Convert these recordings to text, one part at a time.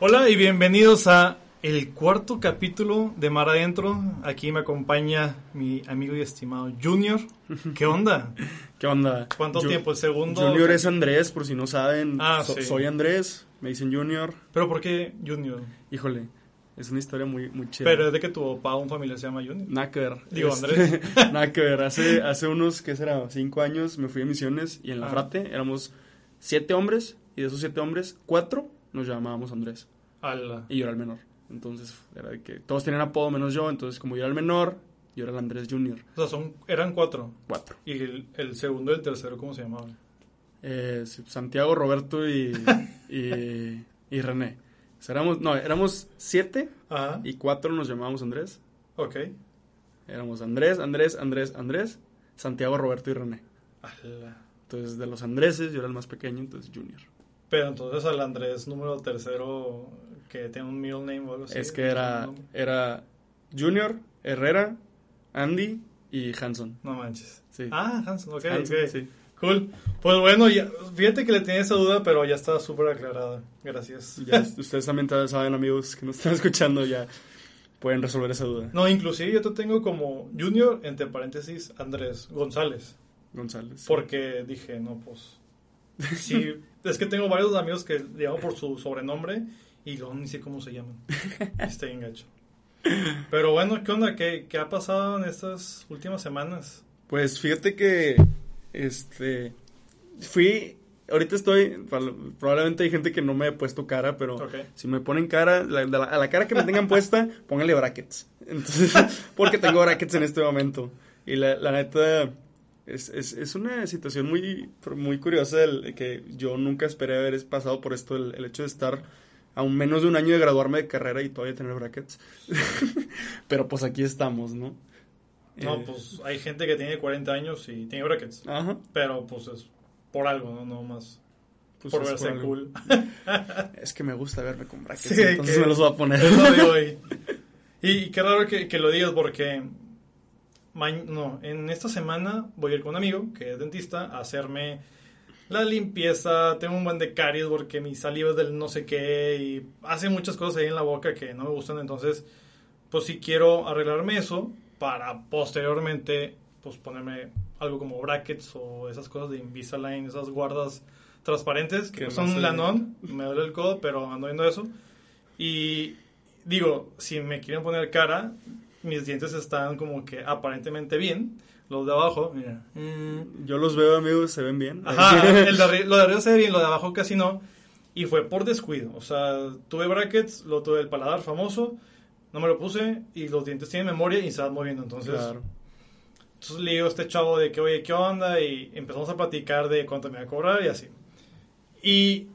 Hola y bienvenidos a el cuarto capítulo de Mar Adentro. Aquí me acompaña mi amigo y estimado Junior. ¿Qué onda? ¿Qué onda? ¿Cuánto Ju- tiempo? ¿El segundo? Junior es Andrés, por si no saben. Ah, So- sí. Soy Andrés, me dicen Junior. ¿Pero por qué Junior? Híjole, es una historia muy, muy chida. Pero es de que tu papá o un familiar se llama Junior. Nada que ver. Digo, Este, Andrés. Nada que ver. Hace, hace unos, ¿qué será? Cinco años me fui a misiones y en la Ah. frate éramos siete hombres y de esos siete hombres, cuatro nos llamábamos Andrés. Ala. Y yo era el menor. Entonces era de que todos tenían apodo menos yo. Entonces, como yo era el menor, yo era el Andrés Junior. O sea, son, eran cuatro. Cuatro. ¿Y el, el segundo y el tercero cómo se llamaban? Eh, Santiago, Roberto y, y, y René. O sea, éramos, no, éramos siete Ajá. y cuatro nos llamábamos Andrés. Ok. Éramos Andrés, Andrés, Andrés, Andrés, Santiago, Roberto y René. Ala. Entonces, de los Andreses, yo era el más pequeño, entonces Junior. Pero entonces al Andrés número tercero que tiene un middle name o algo así. es que era, era Junior, Herrera, Andy y Hanson. No manches. Sí. Ah, Hanson, ok, Hanson, ok. sí. Cool. Pues bueno, ya, fíjate que le tenía esa duda, pero ya está súper aclarada. Gracias. Ya, ustedes también saben, amigos que nos están escuchando, ya pueden resolver esa duda. No, inclusive yo te tengo como Junior, entre paréntesis, Andrés González. González. Porque dije, no, pues... Sí, es que tengo varios amigos que le llamo por su sobrenombre y luego ni sé cómo se llaman. Está bien gacho. Pero bueno, ¿qué onda? ¿Qué, qué ha pasado en estas últimas semanas? Pues fíjate que, este, fui, ahorita estoy, proba- probablemente hay gente que no me he puesto cara, pero Ok. si me ponen cara, la- la- a la cara que me tengan puesta, pónganle brackets. Entonces, porque tengo brackets en este momento. Y la, la neta, es, es, es una situación muy, muy curiosa el, que yo nunca esperé haber pasado por esto, el, el hecho de estar a un menos de un año de graduarme de carrera y todavía tener brackets. pero pues aquí estamos, ¿no? No, Eh, pues hay gente que tiene 40 años y tiene brackets. Ajá. Pero pues es por algo, ¿no? No más Pues por verse cool. Es que me gusta verme con brackets, Sí, entonces me los voy a poner. De hoy. Y, y qué raro que, que lo digas porque no, en esta semana voy a ir con un amigo que es dentista a hacerme la limpieza. Tengo un buen de caries porque mi saliva es del no sé qué y hace muchas cosas ahí en la boca que no me gustan. Entonces, pues sí quiero arreglarme eso para posteriormente pues ponerme algo como brackets o esas cosas de Invisalign, esas guardas transparentes que, no son lanón. Me duele el codo, pero ando viendo eso. Y digo, si me quieren poner cara, mis dientes están como que aparentemente bien. Los de abajo, mira. mm, Yo los veo, amigos, se ven bien. Ajá, el de arri- lo de arriba se ve bien, lo de abajo casi no. Y fue por descuido. O sea, tuve brackets, lo tuve el paladar famoso, no me lo puse y los dientes tienen memoria y se van moviendo. Entonces, Claro. entonces le digo a este chavo de que, oye, ¿qué onda? Y empezamos a platicar de cuánto me va a cobrar y así. Y,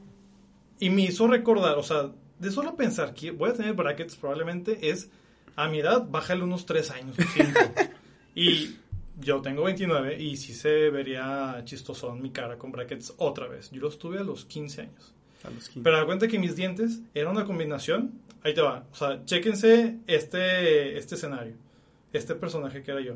y me hizo recordar, o sea, de solo pensar que voy a tener brackets probablemente es, a mi edad, bájale unos 3 años o 5. y yo tengo 29 y sí se vería chistoso en mi cara con brackets otra vez. Yo los tuve a los 15 años. A los 15. Pero da cuenta que mis dientes eran una combinación. Ahí te va. O sea, chéquense este, este escenario. Este personaje que era yo.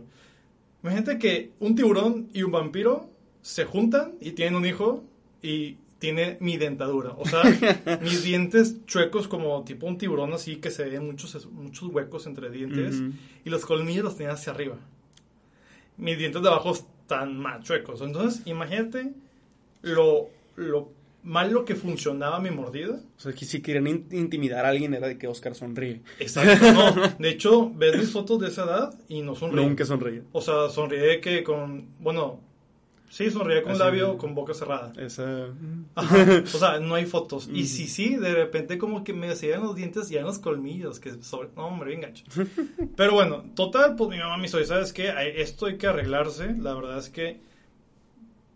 Imagínate que un tiburón y un vampiro se juntan y tienen un hijo y tiene mi dentadura. O sea, mis dientes chuecos como tipo un tiburón así que se ven muchos, muchos huecos entre dientes y los colmillos los tenía hacia arriba. Mis dientes de abajo están más chuecos. Entonces, imagínate lo, lo malo que funcionaba mi mordida. O sea, que si querían in- intimidar a alguien era de que Oscar sonríe. Exacto, no. De hecho, ves mis fotos de esa edad y no sonríe. Nunca sonríe. O sea, sonríe que con, bueno, sí, sonríe con Así. labio, con boca cerrada. Esa... Ajá. O sea, no hay fotos. Y Ujú. sí, sí, de repente como que me hacían los dientes y en los colmillos, que sobre... No, hombre, bien gacho. Pero bueno, total, pues mi mamá me hizo, ¿sabes qué? Esto hay que arreglarse. La verdad es que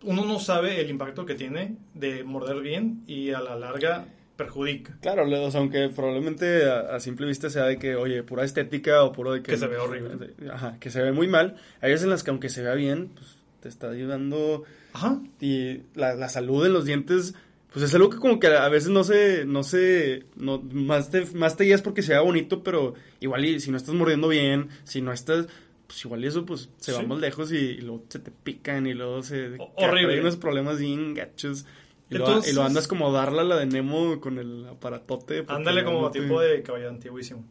uno no sabe el impacto que tiene de morder bien y a la larga perjudica. Claro, o sea, aunque probablemente a, a simple vista sea de que, oye, pura estética o puro de que... Que se ve horrible. Ajá, que se ve muy mal. Hay veces en las que aunque se vea bien, pues te está ayudando Ajá. y la, la salud en los dientes, pues es algo que como que a veces no se, no se, no, más te, más te guías porque se vea bonito, pero igual y si no estás mordiendo bien, si no estás, pues igual y eso pues se va Sí. más lejos y, y luego se te pican y luego se... O- horrible. Hay unos problemas bien gachos. Y, lo, y lo andas como darle a la de Nemo con el aparatote. Ándale como te- tipo de caballo antiguísimo.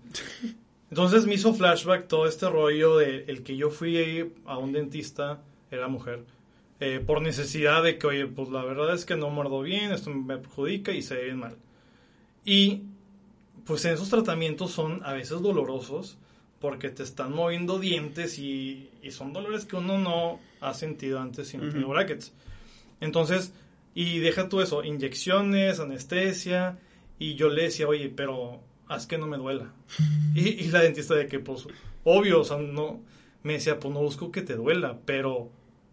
Entonces me hizo flashback todo este rollo de el que yo fui a un dentista, era mujer, eh, por necesidad de que, oye, pues la verdad es que no muerdo bien, esto me perjudica y se ve bien mal. Y pues esos tratamientos son a veces dolorosos porque te están moviendo dientes y, y son dolores que uno no ha sentido antes sin tener brackets. Entonces, y deja tú eso, inyecciones, anestesia, y yo le decía, oye, pero haz que no me duela. Y, y la dentista de que, pues, obvio, o sea, no, me decía, pues no busco que te duela, pero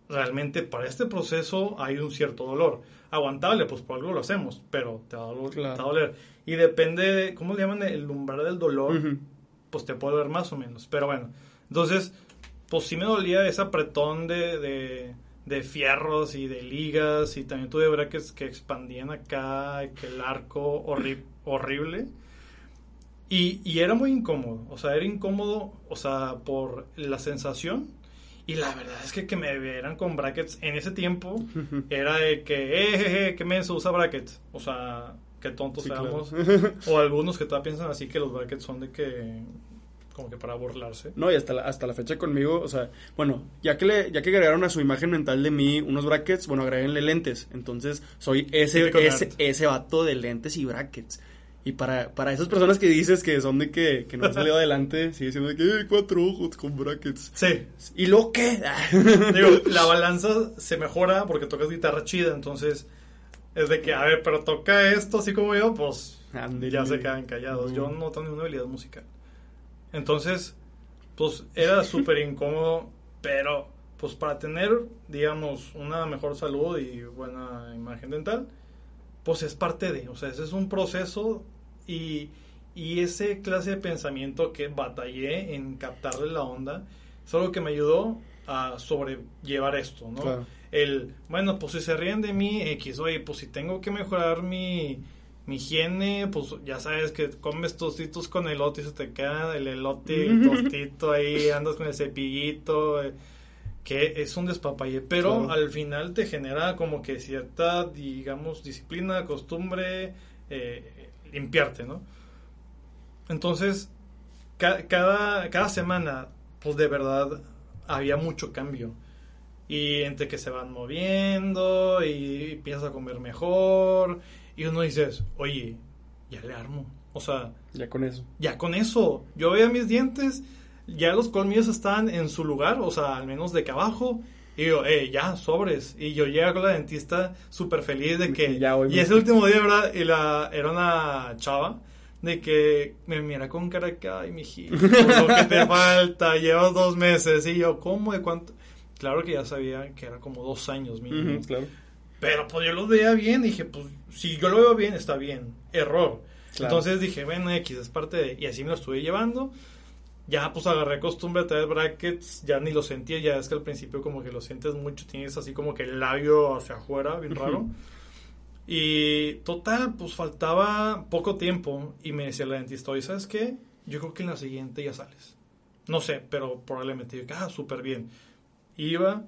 realmente para este proceso hay un cierto dolor. Aguantable, pues por algo lo hacemos, pero te va a, doler- Claro. te va a doler. Y depende, de, ¿cómo le llaman? El umbral del dolor Ujú. pues te puede doler más o menos. Pero bueno, entonces, pues sí me dolía ese apretón de, de, de fierros y de ligas y también tuve brackets que expandían acá, que el arco horri- horrible. Y, y era muy incómodo, o sea, era incómodo, o sea, por la sensación. Y la verdad es que que me vieran con brackets en ese tiempo era de que, eh, jeje, qué menso usa brackets. O sea, qué tontos Sí, claro. seamos. O algunos que todavía piensan así que los brackets son de que, como que para burlarse. No, y hasta la, hasta la fecha conmigo, o sea, bueno, ya que le, ya que agregaron a su imagen mental de mí unos brackets, bueno, agreguenle lentes. Entonces, soy ese, ese, ese vato de lentes y brackets. Y para, para esas personas que dices que son de que, que no han salido adelante, sigue siendo de que "Eh, cuatro ojos con brackets. Sí, ¿Y lo qué? digo, la balanza se mejora porque tocas guitarra chida, entonces es de que, a ver, pero toca esto así como yo, pues ya se quedan callados. Yo no tengo ninguna habilidad musical. Entonces, pues era súper incómodo, pero pues para tener, digamos, una mejor salud y buena imagen dental, pues es parte de, o sea, ese es un proceso y, y ese clase de pensamiento que batallé en captarle la onda, es algo que me ayudó a sobrellevar esto, ¿no? Claro. El, bueno, pues si se ríen de mí, X, oye, pues si tengo que mejorar mi, mi higiene, pues ya sabes que comes tostitos con elote y se te queda el elote, el tostito ahí, andas con el cepillito, eh, que es un despapalle, pero Claro. al final te genera como que cierta, digamos, disciplina, costumbre, eh, limpiarte, ¿no? Entonces, ca- cada, cada semana, pues de verdad había mucho cambio. Y entre que se van moviendo y empiezas a comer mejor. Y uno dices, oye, ya le armo. O sea, Ya con eso. ya con eso. Yo veía mis dientes, ya los colmillos están en su lugar, o sea, al menos de que abajo. Y yo, eh, ya, sobres. Y yo llego con la dentista súper feliz de que... Ya, y ese último día, ¿verdad? Y la, era una chava de que me mira con cara que, ay, mijito, lo que te falta, llevas dos meses. Y yo, ¿cómo? ¿De cuánto? Claro que ya sabía que era como dos años mínimo. Ujú, claro. Pero pues yo lo veía bien, dije, pues si yo lo veo bien, está bien. Error. Claro. Entonces dije, bueno, X es parte de... Y así me lo estuve llevando. Ya pues agarré costumbre a traer brackets, ya ni lo sentía, ya es que al principio como que lo sientes mucho, tienes así como que el labio hacia afuera, bien raro. Y total, pues faltaba poco tiempo y me decía la dentista, oye, ¿sabes qué? Yo creo que en la siguiente ya sales. No sé, pero probablemente, yo, ah, súper bien. Iba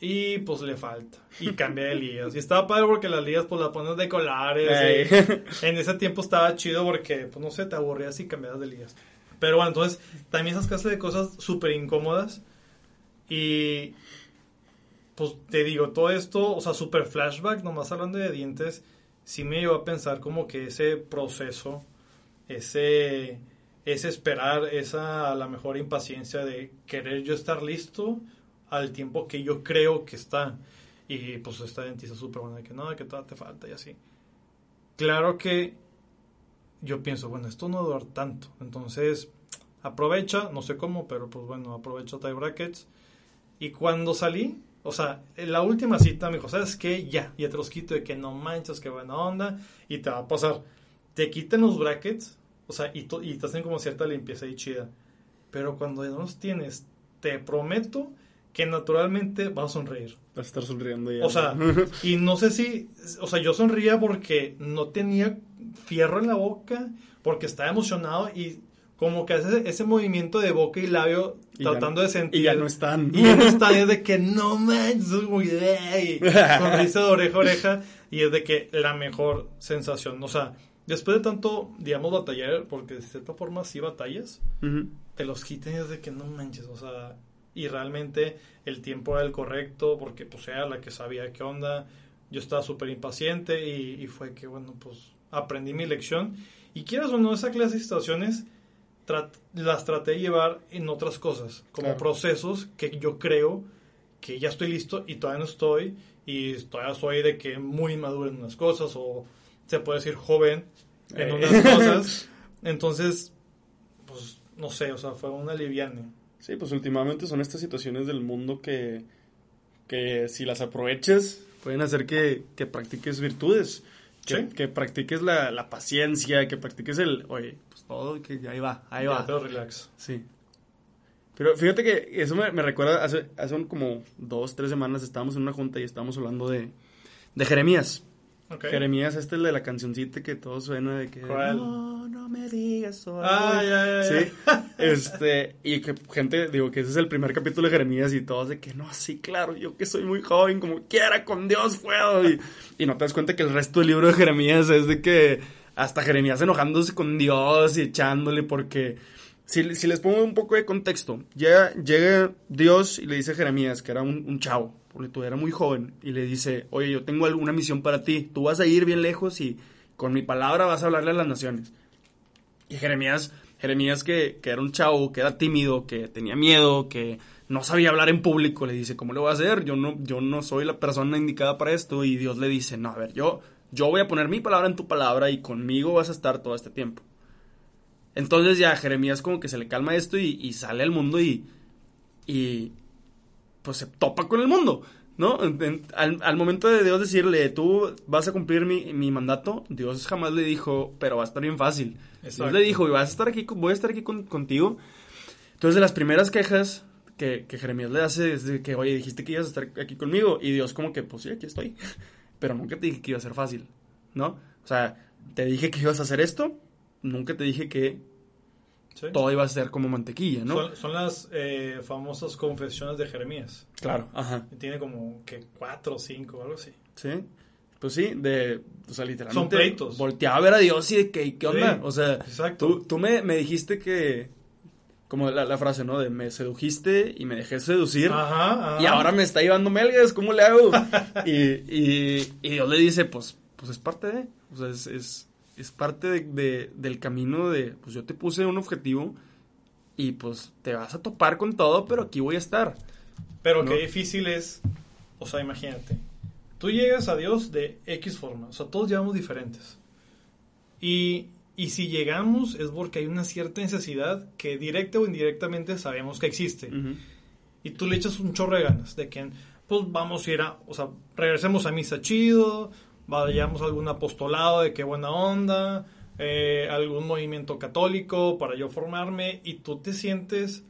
y pues le falta. Y cambié de ligas. Y estaba padre porque las ligas pues las pones de colares. Ey. y en ese tiempo estaba chido porque, pues no sé, te aburrías y cambiabas de ligas. Pero bueno, entonces también esas clases de cosas súper incómodas. Y pues te digo, todo esto, o sea, súper flashback, nomás hablando de dientes, sí me llevó a pensar como que ese proceso, ese, ese esperar, esa a la mejor impaciencia de querer yo estar listo al tiempo que yo creo que está. Y pues esta dentista súper buena, de que no, que todavía te falta y así. Claro que yo pienso, bueno, esto no va a durar tanto. Entonces, aprovecha, no sé cómo, pero pues bueno, aprovecha tie brackets. Y cuando salí, o sea, la última cita me dijo, ¿sabes qué? Ya, ya te los quito de que no manches, que buena onda. Y te va a pasar. Te quitan los brackets, o sea, y, y te hacen como cierta limpieza y chida. Pero cuando ya no los tienes, te prometo que naturalmente vas a sonreír. Vas a estar sonriendo ya. O sea, y no sé si, o sea, yo sonría porque no tenía fierro en la boca, porque estaba emocionado y como que hace ese movimiento de boca y labio Y ya tratando no- de sentir. y ya no están. Y ya no están, es de que no manches, muy y sonrisa de oreja a oreja. Y es de que la mejor sensación. O sea, después de tanto, digamos, batallar, porque de cierta forma sí batallas, Ujú. te los quiten y es de que no manches, o sea, y realmente el tiempo era el correcto, porque pues era la que sabía qué onda, yo estaba súper impaciente y, y fue que, bueno, pues aprendí mi lección. Y quieras o no, esa clase de situaciones trat- las traté de llevar en otras cosas, como Claro. procesos que yo creo que ya estoy listo y todavía no estoy, y todavía soy de que muy inmaduro en unas cosas, o se puede decir joven en Eh. unas cosas. Entonces, pues no sé, o sea, fue un aliviane. Sí, pues últimamente son estas situaciones del mundo que, que si las aprovechas pueden hacer que, que practiques virtudes, que, Sí. que practiques la, la paciencia, que practiques el, oye, pues todo, que ahí va, ahí va. Pero relax. Sí. Pero fíjate que eso me, me recuerda, hace, hace un como dos, tres semanas estábamos en una junta y estábamos hablando de, de Jeremías. Ok. Jeremías, este es el de la cancioncita que todo suena de que... ¿Cuál? No, no me digas soy Ah, ya, ya, ya. Sí, este, y que gente, digo que ese es el primer capítulo de Jeremías y todos de que no, sí, claro, yo que soy muy joven, como quiera, con Dios puedo. Y, y no te das cuenta que el resto del libro de Jeremías es de que hasta Jeremías enojándose con Dios y echándole porque... Si, si les pongo un poco de contexto, llega, llega Dios y le dice a Jeremías, que era un, un chavo, porque tú era muy joven, y le dice, oye, yo tengo alguna misión para ti, tú vas a ir bien lejos y con mi palabra vas a hablarle a las naciones. Y Jeremías, Jeremías que, era un chavo, que era tímido, que tenía miedo, que no sabía hablar en público, le dice, ¿cómo lo voy a hacer? Yo no, yo no soy la persona indicada para esto. Y Dios le dice, no, a ver, yo, yo voy a poner mi palabra en tu palabra y conmigo vas a estar todo este tiempo. Entonces ya Jeremías como que se le calma esto y, y sale al mundo y, y pues se topa con el mundo, ¿no? En- al, al momento de Dios decirle, tú vas a cumplir mi, mi mandato, Dios jamás le dijo, pero va a estar bien fácil. Exacto. Dios le dijo, y vas a estar aquí, voy a estar aquí con- contigo. Entonces de las primeras quejas que, que Jeremías le hace es de que, oye, dijiste que ibas a estar aquí conmigo. Y Dios como que, pues sí, aquí estoy. Pero nunca te dije que iba a ser fácil, ¿no? O sea, te dije que ibas a hacer esto, nunca te dije que Sí. todo iba a ser como mantequilla, ¿no? Son, son las eh, famosas confesiones de Jeremías. Claro, ajá. Tiene como que cuatro o cinco, algo así. Sí. Pues sí, de, o sea, literalmente. Son pleitos. Volteaba a ver a Dios y de que, ¿qué onda? Sí, o sea, exacto. tú, tú me, me dijiste que, como la, la frase, ¿no? De me sedujiste y me dejé seducir. Ajá, ajá. Y ahora me está llevando melgas, ¿cómo le hago? y, y, y Dios le dice, pues, pues es parte de, o sea, es, es, es parte de, de- del camino de, pues yo te puse un objetivo y pues te vas a topar con todo, pero aquí voy a estar. Pero ¿no? qué difícil es, o sea, imagínate, tú llegas a Dios de X forma, o sea, todos llegamos diferentes. Y, y si llegamos es porque hay una cierta necesidad que directa o indirectamente sabemos que existe. Y tú le echas un chorro de ganas de que, pues vamos a ir a, o sea, regresemos a misa chido, vayamos a algún apostolado de qué buena onda, eh, algún movimiento católico para yo formarme y tú te sientes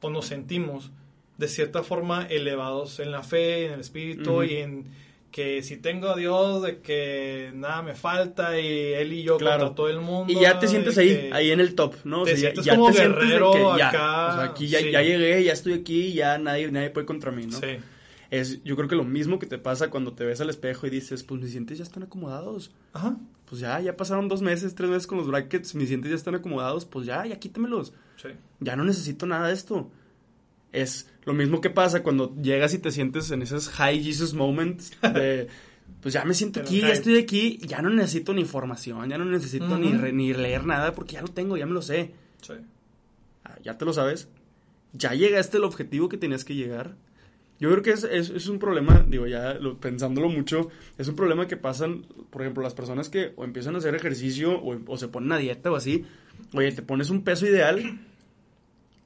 o nos sentimos de cierta forma elevados en la fe, en el espíritu y en que si tengo a Dios de que nada me falta y él y yo Claro. contra todo el mundo. Y ya te sientes ahí, ahí en el top, ¿no? te ya- sientes ya, como te sientes de guerrero que ya, acá, o sea, aquí ya, sí. ya llegué, ya estoy aquí, ya nadie, nadie puede contra mí, ¿no? Sí. Es, yo creo que lo mismo que te pasa cuando te ves al espejo y dices, pues mis dientes ya están acomodados. Ajá. Pues ya, ya pasaron dos meses, tres meses con los brackets, mis dientes ya están acomodados, pues ya, ya quítamelos. Sí. Ya no necesito nada de esto. Es lo mismo que pasa cuando llegas y te sientes en esos high Jesus moments de, pues ya me siento aquí, ya estoy aquí, ya no necesito ni formación, ya no necesito ni, re- ni leer nada porque ya lo tengo, ya me lo sé. Sí. Ah, ya te lo sabes. Ya llegaste al objetivo que tenías que llegar. Yo creo que es, es, es un problema, digo, ya lo- pensándolo mucho, es un problema que pasan, por ejemplo, las personas que o empiezan a hacer ejercicio o, o se ponen a dieta o así. Oye, te pones un peso ideal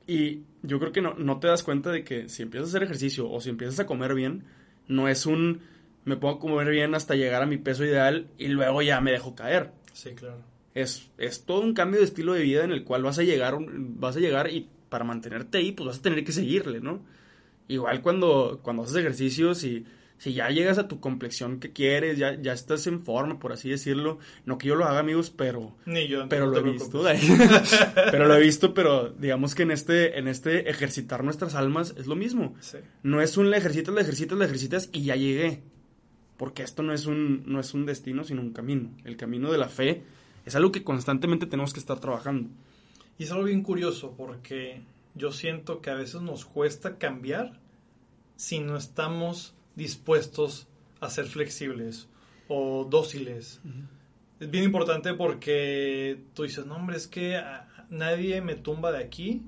y yo creo que no, no te das cuenta de que si empiezas a hacer ejercicio o si empiezas a comer bien, no es un me puedo comer bien hasta llegar a mi peso ideal y luego ya me dejo caer. Sí, claro. Es, es todo un cambio de estilo de vida en el cual vas a llegar, vas a llegar y para mantenerte ahí, pues vas a tener que seguirle, ¿no? Igual cuando, cuando haces ejercicios y Si ya llegas a tu complexión que quieres, ya, ya estás en forma, por así decirlo. No que yo lo haga, amigos, pero. Ni yo. Pero no lo he visto. pero lo he visto, pero digamos que en este, en este ejercitar nuestras almas es lo mismo. Sí. No es un le ejercitas, le ejercitas, le ejercitas y ya llegué. Porque esto no es un, no es un destino, sino un camino. El camino de la fe es algo que constantemente tenemos que estar trabajando. Y es algo bien curioso porque yo siento que a veces nos cuesta cambiar si no estamos dispuestos a ser flexibles o dóciles. Es bien importante porque tú dices, no hombre, es que nadie me tumba de aquí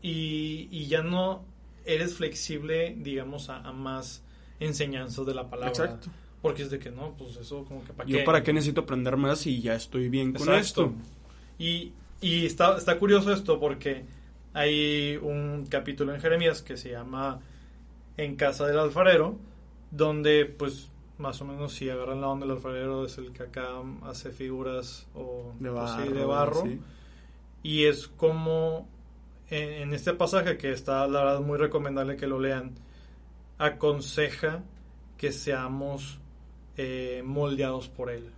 y, y ya no eres flexible, digamos, a, a más enseñanzas de la palabra. Exacto. Porque es de que no, pues eso como que para Yo para qué necesito aprender más y ya estoy bien con esto. Y, y está, está curioso esto porque hay un capítulo en Jeremías que se llama En casa del alfarero, donde pues más o menos si agarran la onda del alfarero es el que acá hace figuras o De pues, sí, barro. de barro. sí. Y es como en, en este pasaje que está la verdad muy recomendable que lo lean, aconseja que seamos eh, moldeados por él.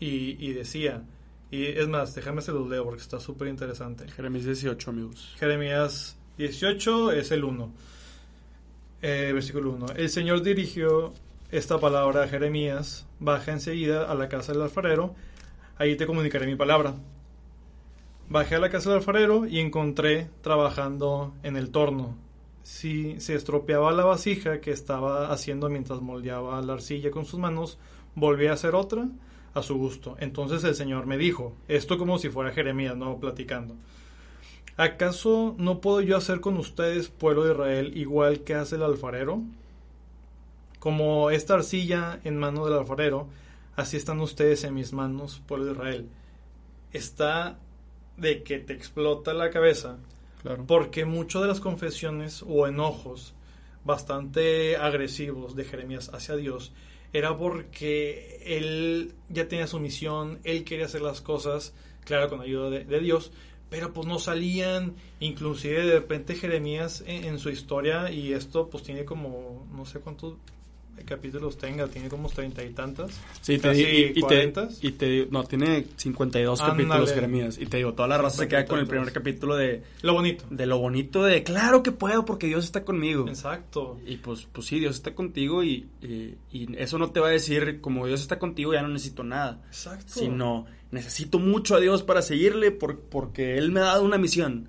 Y, y decía, y es más, déjame se los leo porque está súper interesante. Jeremías 18, amigos. Jeremías 18 es el 1. Eh, versículo 1. El Señor dirigió esta palabra a Jeremías. Baja enseguida a la casa del alfarero. Ahí te comunicaré mi palabra. Bajé a la casa del alfarero y encontré trabajando en el torno. Si se estropeaba la vasija que estaba haciendo mientras moldeaba la arcilla con sus manos, volví a hacer otra a su gusto. Entonces el Señor me dijo, esto como si fuera Jeremías, no platicando. ¿Acaso no puedo yo hacer con ustedes, pueblo de Israel, igual que hace el alfarero? Como esta arcilla en mano del alfarero, así están ustedes en mis manos, pueblo de Israel. Está de que te explota la cabeza, Claro. porque muchas de las confesiones o enojos bastante agresivos de Jeremías hacia Dios era porque él ya tenía su misión, él quería hacer las cosas, claro, con ayuda de, de Dios, pero pues no salían, inclusive de repente Jeremías en, su historia, y esto pues tiene como, no sé cuántos capítulos tenga, tiene como treinta y tantas. Sí, te y, y te, 40. y te no, tiene 52 Ándale. capítulos Jeremías. Y te digo, toda la raza se queda con el 52. primer capítulo de, Lo bonito. de lo bonito de, claro que puedo porque Dios está conmigo. Exacto. Y pues, pues sí, Dios está contigo y, y, y eso no te va a decir, como Dios está contigo, ya no necesito nada. Exacto. Sino, necesito mucho a Dios para seguirle por- porque Él me ha dado una misión.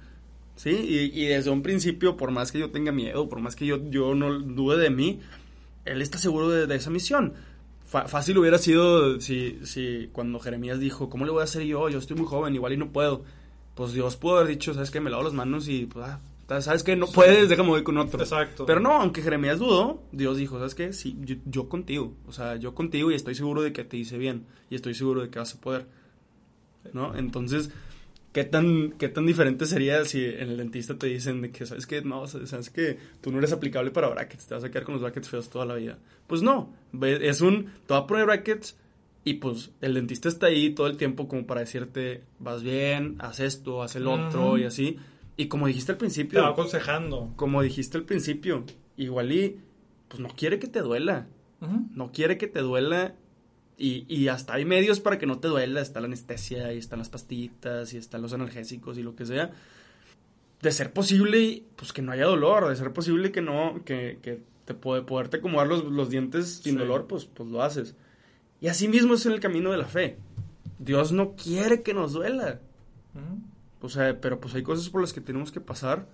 ¿Sí? Y, y desde un principio, por más que yo tenga miedo, por más que yo, yo no dude de mí, Él está seguro de, de esa misión. Fácil hubiera sido si, si cuando Jeremías dijo, ¿cómo le voy a hacer yo? Yo estoy muy joven, igual y no puedo. Pues Dios pudo haber dicho, ¿sabes qué? Me lavo las manos y, pues, ah, ¿sabes qué? No puedes, déjame voy con otro. Exacto. Pero no, aunque Jeremías dudó, Dios dijo, ¿sabes qué? Sí, yo, yo contigo. O sea, yo contigo y estoy seguro de que te hice bien. Y estoy seguro de que vas a poder. ¿No? Entonces, ¿qué tan, qué tan diferente sería si en el dentista te dicen de que, ¿sabes qué? No, sabes que tú no eres aplicable para brackets. Te vas a quedar con los brackets feos toda la vida. Pues no. Es un, te va a poner brackets y pues el dentista está ahí todo el tiempo como para decirte, vas bien, haz esto, haz el otro y así. Y como dijiste al Te principio, va aconsejando. como dijiste al principio, igual y pues no quiere que te duela, no quiere que te duela y, y hasta hay medios para que no te duela, está la anestesia y están las pastillitas y están los analgésicos y lo que sea. De ser posible, pues que no haya dolor, de ser posible que no, que, que te puede poderte acomodar los, los dientes sin Sí. dolor, pues, pues lo haces. Y así mismo es en el camino de la fe. Dios no quiere que nos duela. O sea, pero pues hay cosas por las que tenemos que pasar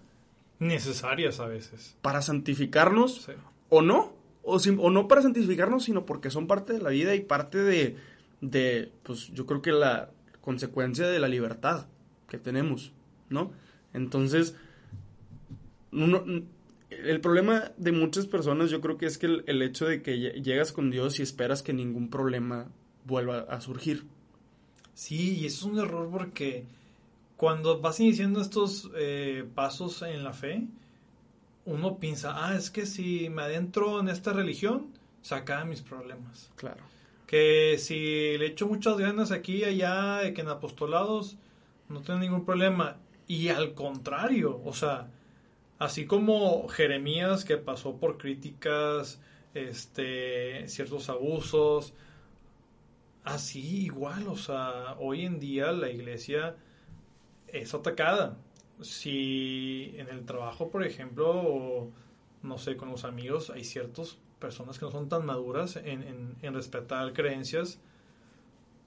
Necesarias a veces. para santificarnos Sí. o no, o, sim- o no para santificarnos, sino porque son parte de la vida y parte de, de, pues yo creo que la consecuencia de la libertad que tenemos, ¿no? Entonces, el problema de muchas personas yo creo que es que el, el hecho de que lle- llegas con Dios y esperas que ningún problema vuelva a surgir. Sí, y eso es un error porque cuando vas iniciando estos eh, pasos en la fe, uno piensa, ah, es que si me adentro en esta religión, se acaban mis problemas. Claro. Que si le echo muchas ganas aquí y allá, de que en apostolados, no tengo ningún problema. Y al contrario, o sea, así como Jeremías que pasó por críticas este, ciertos abusos. Así igual, o sea, hoy en día la iglesia es atacada. Si en el trabajo, por ejemplo, o, no sé, con los amigos, hay ciertas personas que no son tan maduras en, en, en respetar creencias,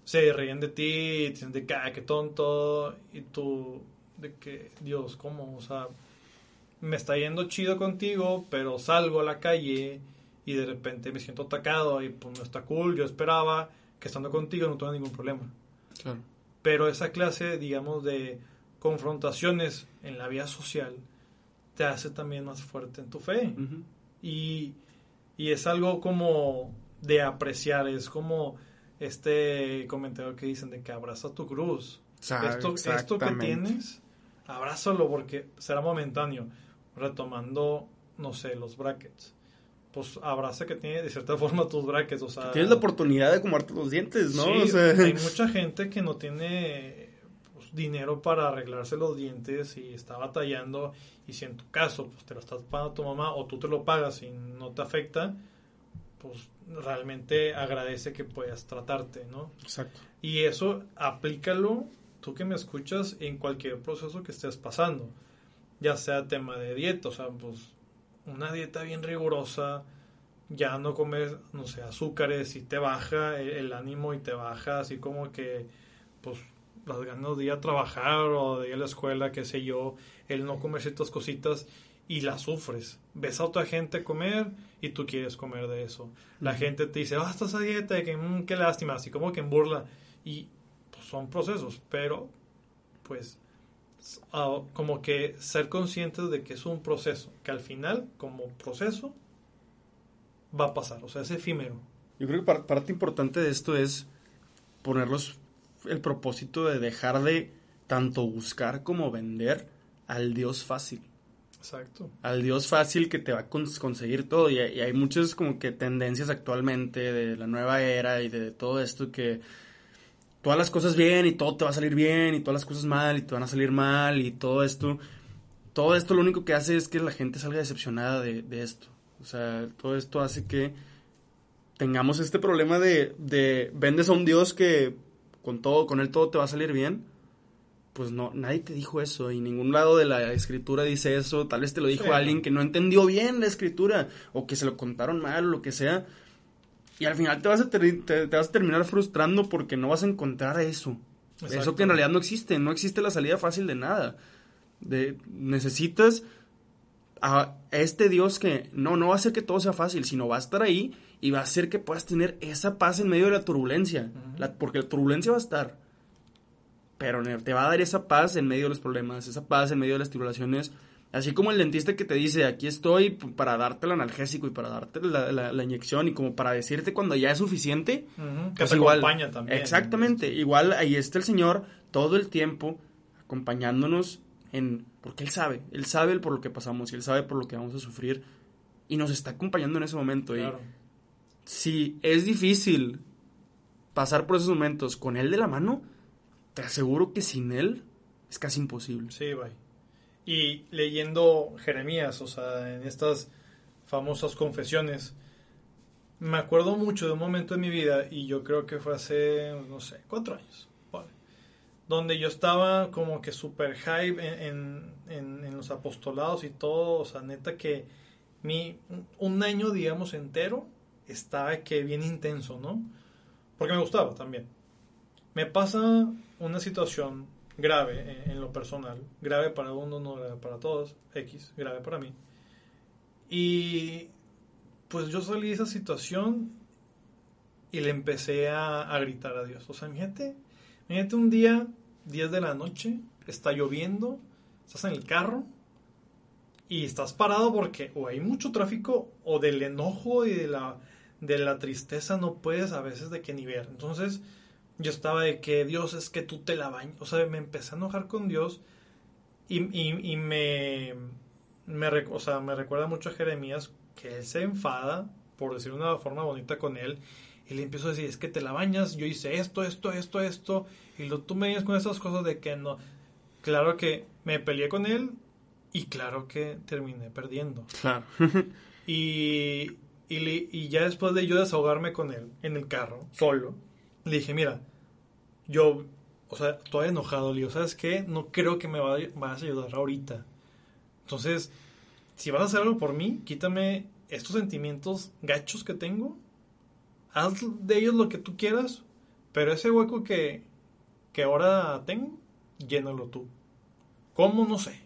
se ríen de ti, dicen de que, "Ah, qué tonto, y tú, de que, Dios, ¿cómo? O sea, me está yendo chido contigo, pero salgo a la calle y de repente me siento atacado y pues no está cool, yo esperaba que estando contigo no tuviera ningún problema. Claro. Pero esa clase, digamos, de confrontaciones en la vida social te hace también más fuerte en tu fe. Ujú. Y, y es algo como de apreciar, es como este comentario que dicen de que abraza tu cruz. Esto, esto que tienes, abrázalo porque será momentáneo. Retomando, no sé, los brackets. Pues abraza que tiene de cierta forma tus brackets. O sea, Tienes la oportunidad de comerte los dientes, ¿no? Sí, O sea, hay mucha gente que no tiene dinero para arreglarse los dientes y está batallando. Y si en tu caso pues, te lo estás pagando tu mamá o tú te lo pagas y no te afecta, pues realmente agradece que puedas tratarte, ¿no? Exacto. Y eso aplícalo, tú que me escuchas, en cualquier proceso que estés pasando. Ya sea tema de dieta, o sea, pues una dieta bien rigurosa, ya no comer, no sé, azúcares y te baja el, el ánimo y te baja así como que, pues, las ganas de ir a trabajar o de ir a la escuela, qué sé yo, el no comer ciertas cositas y las sufres. Ves a otra gente comer y tú quieres comer de eso. La gente te dice, ah, estás a dieta, y que mm, qué lástima, así como que en burla. Y pues, son procesos, pero pues ah, como que ser conscientes de que es un proceso, que al final, como proceso, va a pasar, o sea, es efímero. Yo creo que par- parte importante de esto es ponerlos el propósito de dejar de tanto buscar como vender al Dios fácil. Exacto. Al Dios fácil que te va a cons- conseguir todo. Y, hay- y hay muchas como que tendencias actualmente de la nueva era y de todo esto que todas las cosas bien y todo te va a salir bien y todas las cosas mal y te van a salir mal y todo esto. Todo esto lo único que hace es que la gente salga decepcionada de, de esto. O sea, todo esto hace que tengamos este problema de, de vendes a un Dios que con todo, con él todo te va a salir bien. Pues no, nadie te dijo eso y ningún lado de la escritura dice eso. Tal vez te lo dijo Sí. alguien que no entendió bien la escritura o que se lo contaron mal o lo que sea. Y al final te vas a, te, te vas a terminar frustrando porque no vas a encontrar eso. Eso que en realidad no existe. No existe la salida fácil de nada. De, necesitas a este Dios que no, no va a hacer que todo sea fácil, sino va a estar ahí y va a hacer que puedas tener esa paz en medio de la turbulencia. La- porque la turbulencia va a estar. Pero te va a dar esa paz en medio de los problemas, esa paz en medio de las tribulaciones. Así como el dentista que te dice, aquí estoy para darte el analgésico y para darte la, la- la inyección y como para decirte cuando ya es suficiente. Ujú, Que pues te igual- acompaña también. Exactamente. Igual ahí está el Señor todo el tiempo acompañándonos en... Porque Él sabe, Él sabe por lo que pasamos y Él sabe por lo que vamos a sufrir y nos está acompañando en ese momento. Claro. Y si es difícil pasar por esos momentos con Él de la mano, te aseguro que sin Él es casi imposible. Sí, bye. Y leyendo Jeremías, o sea, en estas famosas confesiones, me acuerdo mucho de un momento en mi vida, y yo creo que fue hace, no sé, cuatro años, vale, donde yo estaba como que super hype en, en- en- los apostolados y todo, o sea, neta que mi, un año, digamos, entero, estaba que bien intenso, ¿no? Porque me gustaba también. Me pasa una situación grave en, lo personal, grave para uno, no grave para todos, X, grave para mí. Y pues yo salí de esa situación y le empecé a, a gritar a Dios. O sea, imagínate, imagínate un día, 10 de la noche, está lloviendo, estás en el carro y estás parado porque o hay mucho tráfico o del enojo y de la, de la tristeza no puedes a veces de qué nivel. Entonces yo estaba de que Dios es que tú te la bañas. O sea, me empecé a enojar con Dios y, y- y me, me, o sea, me recuerda mucho a Jeremías que él se enfada, por decirlo de una forma bonita con él, y le empiezo a decir, es que te la bañas, yo hice esto, esto, esto, esto, y lo, tú me vienes con esas cosas de que no. Claro que me peleé con él y claro que terminé perdiendo. Claro. Y Y, ya después de yo desahogarme con él en el carro, solo, le dije, mira, yo, o sea, todavía enojado, le digo, ¿sabes qué? No creo que me vaya- vayas a ayudar ahorita. Entonces, si vas a hacer algo por mí, quítame estos sentimientos gachos que tengo, haz de ellos lo que tú quieras, pero ese hueco que, que ahora tengo, llénalo tú. ¿Cómo? No sé.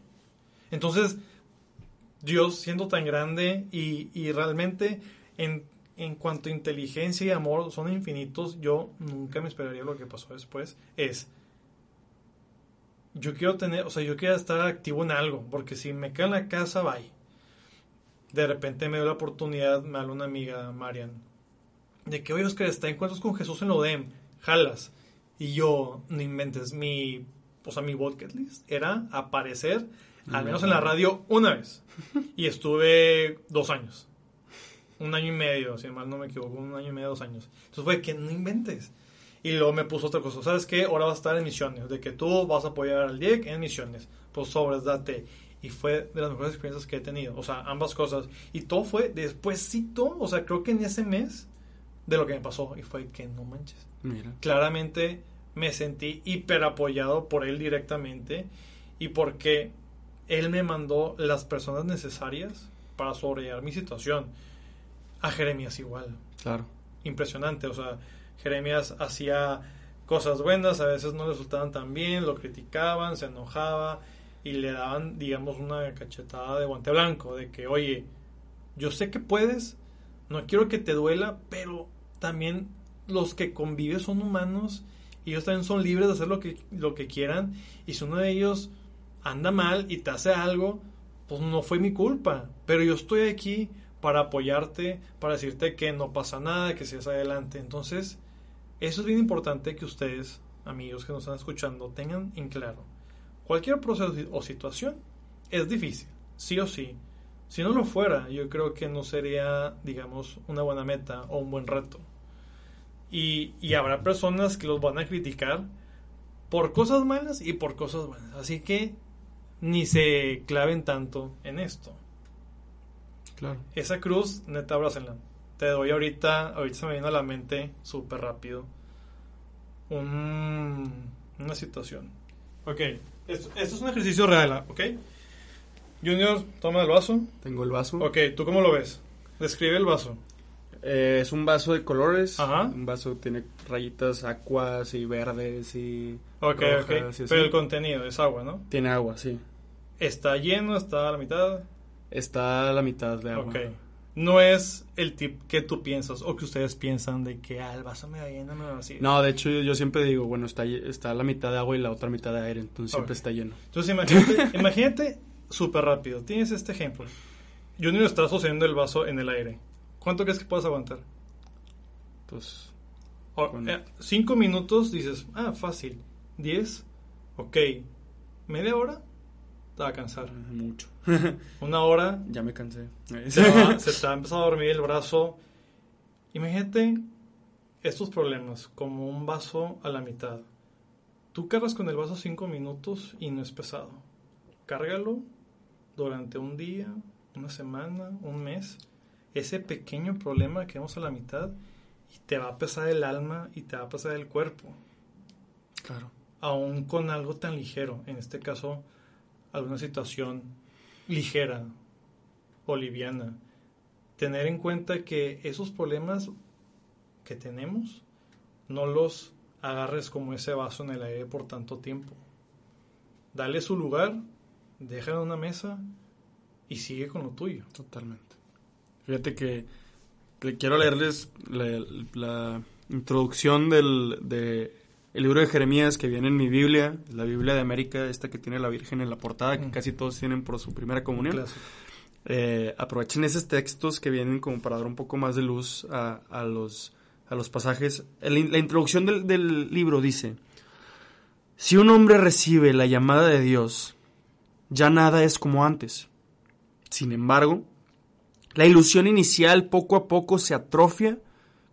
Entonces, Dios siendo tan grande y, y realmente en, en cuanto a inteligencia y amor son infinitos, yo nunca me esperaría lo que pasó después. Es, yo quiero tener, o sea, yo quiero estar activo en algo, porque si me quedo en la casa, bye. De repente me dio la oportunidad, me habla una amiga, Marian, de que, oye, Oscar, está encuentros con Jesús en lo DEM, jalas. Y yo, no inventes, mi, o sea, mi bucket list era aparecer, al menos en la radio, una vez. Y estuve dos años. Un año y medio, si mal no me equivoco, un año y medio, dos años. Entonces fue que no inventes. Y luego me puso otra cosa, ¿sabes qué? Ahora vas a estar en misiones, de que tú vas a apoyar al DIEC en misiones. Pues sobres, date. Y fue de las mejores experiencias que he tenido. O sea, ambas cosas. Y todo fue despuésito, o sea, creo que en ese mes de lo que me pasó. Y fue que no manches Mira. claramente me sentí hiper apoyado por él directamente y porque él me mandó las personas necesarias para sobrellevar mi situación. A Jeremías igual. Claro. Impresionante. O sea, Jeremías hacía cosas buenas, a veces no le resultaban tan bien, lo criticaban, se enojaba y le daban, digamos, una cachetada de guante blanco, de que, oye, yo sé que puedes, no quiero que te duela, pero también los que conviven son humanos y ellos también son libres de hacer lo que, lo que quieran y si uno de ellos anda mal y te hace algo, pues no fue mi culpa, pero yo estoy aquí para apoyarte, para decirte que no pasa nada, que sigas adelante. Entonces, eso es bien importante que ustedes, amigos que nos están escuchando, tengan en claro. Cualquier proceso o situación es difícil, sí o sí. Si no lo fuera, yo creo que no sería, digamos, una buena meta o un buen reto. Y, y habrá personas que los van a criticar por cosas malas y por cosas buenas. Así que ni se claven tanto en esto. Claro. Esa cruz, neta, abrácenla. Te doy ahorita, ahorita se me viene a la mente súper rápido un- una situación. Ok, esto, esto es un ejercicio real, ¿ok? Junior, toma el vaso. Tengo el vaso. Ok, ¿tú cómo lo ves? Describe el vaso. Eh, es un vaso de colores. Ajá. Un vaso tiene rayitas acuas y verdes y. Ok, rojas ok. y. Pero el contenido es agua, ¿no? Tiene agua, sí. Está lleno, está a la mitad. Está a la mitad de agua. No es el tip que tú piensas o que ustedes piensan de que ah, el vaso me va lleno, me va vacío. No, de hecho yo, yo siempre digo, bueno, está, está la mitad de agua y la otra mitad de aire, entonces siempre está lleno. Entonces imagínate, imagínate súper rápido. Tienes este ejemplo. Junior está sosteniendo el vaso en el aire. ¿Cuánto crees que puedes aguantar? Pues, O- eh, cinco minutos dices, ah, fácil. Diez, ok. Media hora, te va a cansar. mucho. Una hora, ya me cansé. se, va- se te a dormir el brazo. Imagínate estos problemas como un vaso a la mitad. Tú cargas con el vaso cinco minutos y no es pesado. Cárgalo durante un día, una semana, un mes. Ese pequeño problema que vamos a la mitad y te va a pesar el alma y te va a pesar el cuerpo. Claro. Aún con algo tan ligero, en este caso, alguna situación ligera o liviana. Tener en cuenta que esos problemas que tenemos no los agarres como ese vaso en el aire por tanto tiempo. Dale su lugar, déjalo en una mesa y sigue con lo tuyo. Totalmente. Fíjate que, quiero leerles la, la introducción del de el libro de Jeremías que viene en mi Biblia, la Biblia de América, esta que tiene la Virgen en la portada, que Mm. casi todos tienen por su primera comunión. Eh, aprovechen esos textos que vienen como para dar un poco más de luz a, a los, a los pasajes. El- la introducción del, del libro dice, si un hombre recibe la llamada de Dios, ya nada es como antes. Sin embargo, la ilusión inicial poco a poco se atrofia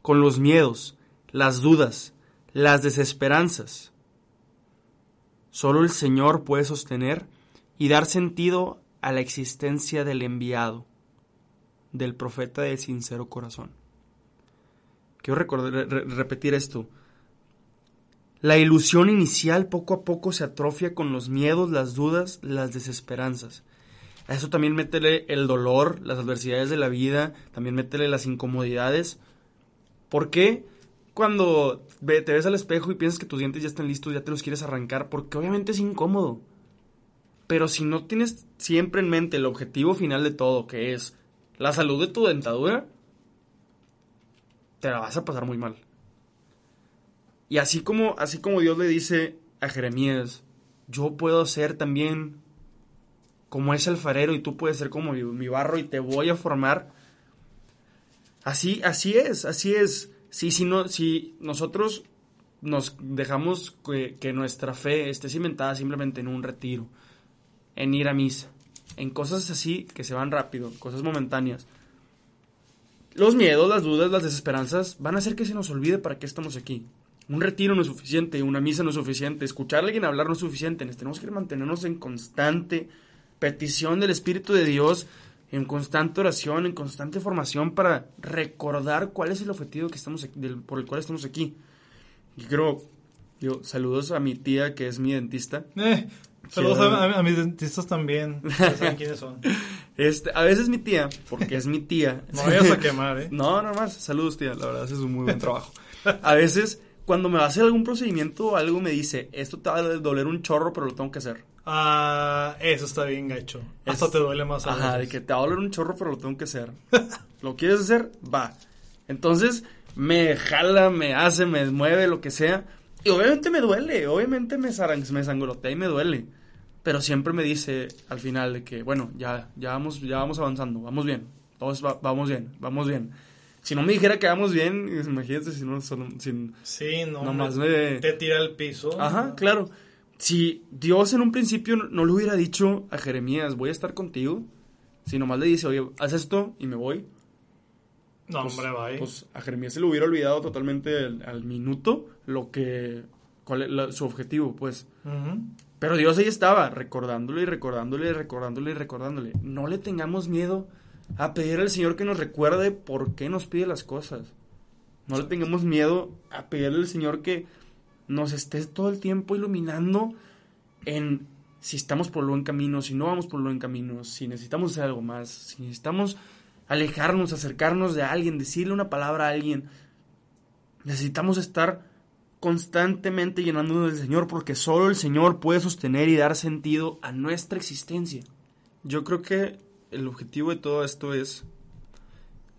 con los miedos, las dudas, las desesperanzas. Solo el Señor puede sostener y dar sentido a la existencia del enviado. del profeta de sincero corazón. Quiero recordar, repetir esto. La ilusión inicial poco a poco se atrofia con los miedos, las dudas, las desesperanzas. A eso también métele el dolor, las adversidades de la vida, también métele las incomodidades. ¿Por qué cuando te ves al espejo y piensas que tus dientes ya están listos, ya te los quieres arrancar? Porque obviamente es incómodo. Pero si no tienes siempre en mente el objetivo final de todo, que es la salud de tu dentadura, te la vas a pasar muy mal. Y así como, así como Dios le dice a Jeremías, yo puedo ser también como es alfarero y tú puedes ser como mi, barro y te voy a formar. Así, así es, así es. Si, si, no, si nosotros nos dejamos que, nuestra fe esté cimentada simplemente en un retiro, en ir a misa, en cosas así que se van rápido, cosas momentáneas, los miedos, las dudas, las desesperanzas van a hacer que se nos olvide para qué estamos aquí. Un retiro no es suficiente, una misa no es suficiente, escuchar a alguien hablar no es suficiente, tenemos que mantenernos en constante petición del Espíritu de Dios, en constante oración, en constante formación para recordar cuál es el objetivo que estamos por el cual estamos aquí. Y creo, yo, saludos a mi tía que es mi dentista. Eh, saludos a, mis dentistas también, saben quiénes son. Este, a veces mi tía, porque es mi tía. no vayas a quemar, ¿eh? No, no más, saludos tía, la verdad, haces un muy buen trabajo. A veces, cuando me va a hacer algún procedimiento o algo, me dice, esto te va a doler un chorro, pero lo tengo que hacer. Ah, eso está bien gacho. Esto te duele más. A ajá, de que te va a doler un chorro, pero lo tengo que hacer. ¿Lo quieres hacer? Va. Entonces, me jala, me hace, me mueve, lo que sea. Y obviamente me duele, obviamente me, me sangolotea y me duele. Pero siempre me dice al final de que, bueno, ya, ya, vamos, ya vamos avanzando, vamos bien. Todos vamos bien, vamos bien. Si no me dijera que vamos bien, imagínate si no... Sin, sí, no, nomás me, te tira al piso. Ajá, claro si Dios en un principio no le hubiera dicho a Jeremías, voy a estar contigo, si nomás le dice, oye, haz esto y me voy. No, pues, hombre. Pues a Jeremías se le hubiera olvidado totalmente al, minuto lo que, cuál es su objetivo, pues. Pero Dios ahí estaba, recordándole y recordándole y recordándole y recordándole. No le tengamos miedo a pedir al Señor que nos recuerde por qué nos pide las cosas. No le tengamos miedo a pedirle al Señor que nos esté todo el tiempo iluminando en si estamos por lo buen camino, si no vamos por lo buen camino, si necesitamos hacer algo más, si necesitamos alejarnos, acercarnos de alguien, decirle una palabra a alguien. Necesitamos estar constantemente llenándonos del Señor porque solo el Señor puede sostener y dar sentido a nuestra existencia. Yo creo que el objetivo de todo esto es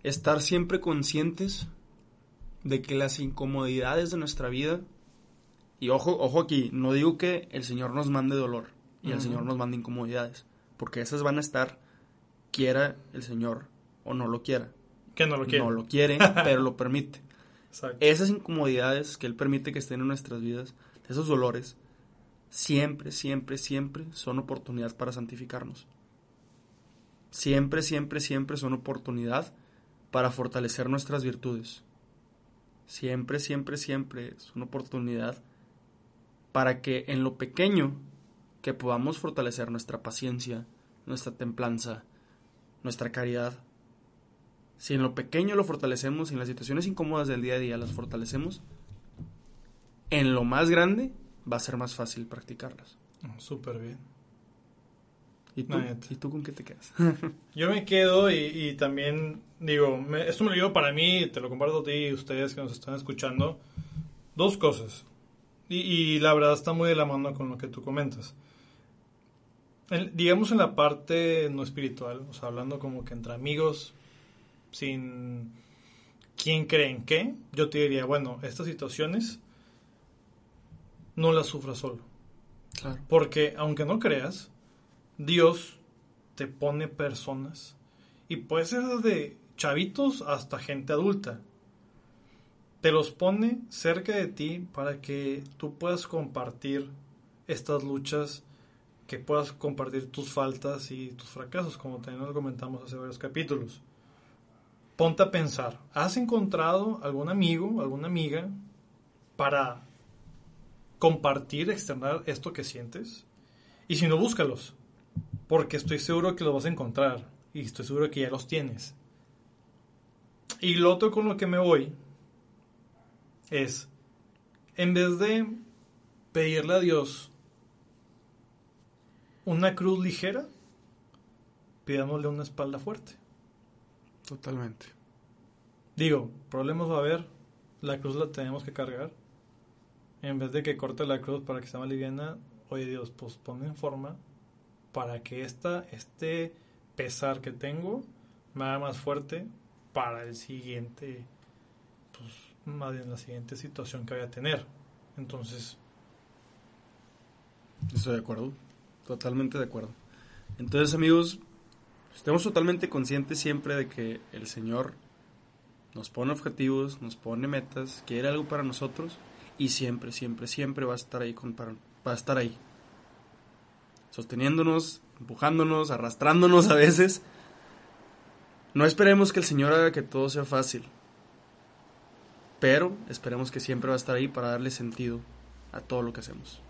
estar siempre conscientes de que las incomodidades de nuestra vida y ojo, ojo aquí, no digo que el Señor nos mande dolor y el Señor nos mande incomodidades, porque esas van a estar, quiera el Señor o no lo quiera. Que no lo quiere. No lo quiere, pero lo permite. Esas incomodidades que Él permite que estén en nuestras vidas, esos dolores, siempre, siempre, siempre son oportunidad para santificarnos. Siempre, siempre, siempre son oportunidad para fortalecer nuestras virtudes. Siempre, siempre, siempre es una oportunidad para que en lo pequeño que podamos fortalecer nuestra paciencia, nuestra templanza, nuestra caridad. Si en lo pequeño lo fortalecemos, en las situaciones incómodas del día a día las fortalecemos, en lo más grande va a ser más fácil practicarlas. Oh, súper bien. ¿Y tú, ¿Y tú con qué te quedas? Yo me quedo y, también digo, esto me lo digo para mí, te lo comparto a ti y ustedes que nos están escuchando. Dos cosas. Y, la verdad está muy de la mano con lo que tú comentas. digamos en la parte no espiritual, o sea, hablando como que entre amigos, sin quién cree en qué, yo te diría, bueno, estas situaciones no las sufras solo. Claro. Porque aunque no creas, Dios te pone personas y puede ser desde chavitos hasta gente adulta te los pone cerca de ti para que tú puedas compartir estas luchas, que puedas compartir tus faltas y tus fracasos, como también lo comentamos hace varios capítulos. Ponte a pensar, ¿has encontrado algún amigo, alguna amiga para compartir, externar esto que sientes? Y si no, búscalos, porque estoy seguro que los vas a encontrar y estoy seguro que ya los tienes. Y lo otro con lo que me voy es, en vez de pedirle a Dios una cruz ligera, pidámosle una espalda fuerte. Totalmente. Digo, problemas va a haber, la cruz la tenemos que cargar. En vez de que corte la cruz para que sea más liviana, oye Dios, pues ponme en forma para que esta, este pesar que tengo me haga más fuerte para el siguiente, pues más bien la siguiente situación que voy a tener. Entonces, Estoy de acuerdo, totalmente de acuerdo. Entonces, amigos, estemos totalmente conscientes siempre de que el Señor nos pone objetivos, nos pone metas, quiere algo para nosotros y siempre, siempre, siempre va a estar ahí con, va a estar ahí. Sosteniéndonos, empujándonos, arrastrándonos a veces. No esperemos que el Señor haga que todo sea fácil. Pero esperemos que siempre va a estar ahí para darle sentido a todo lo que hacemos.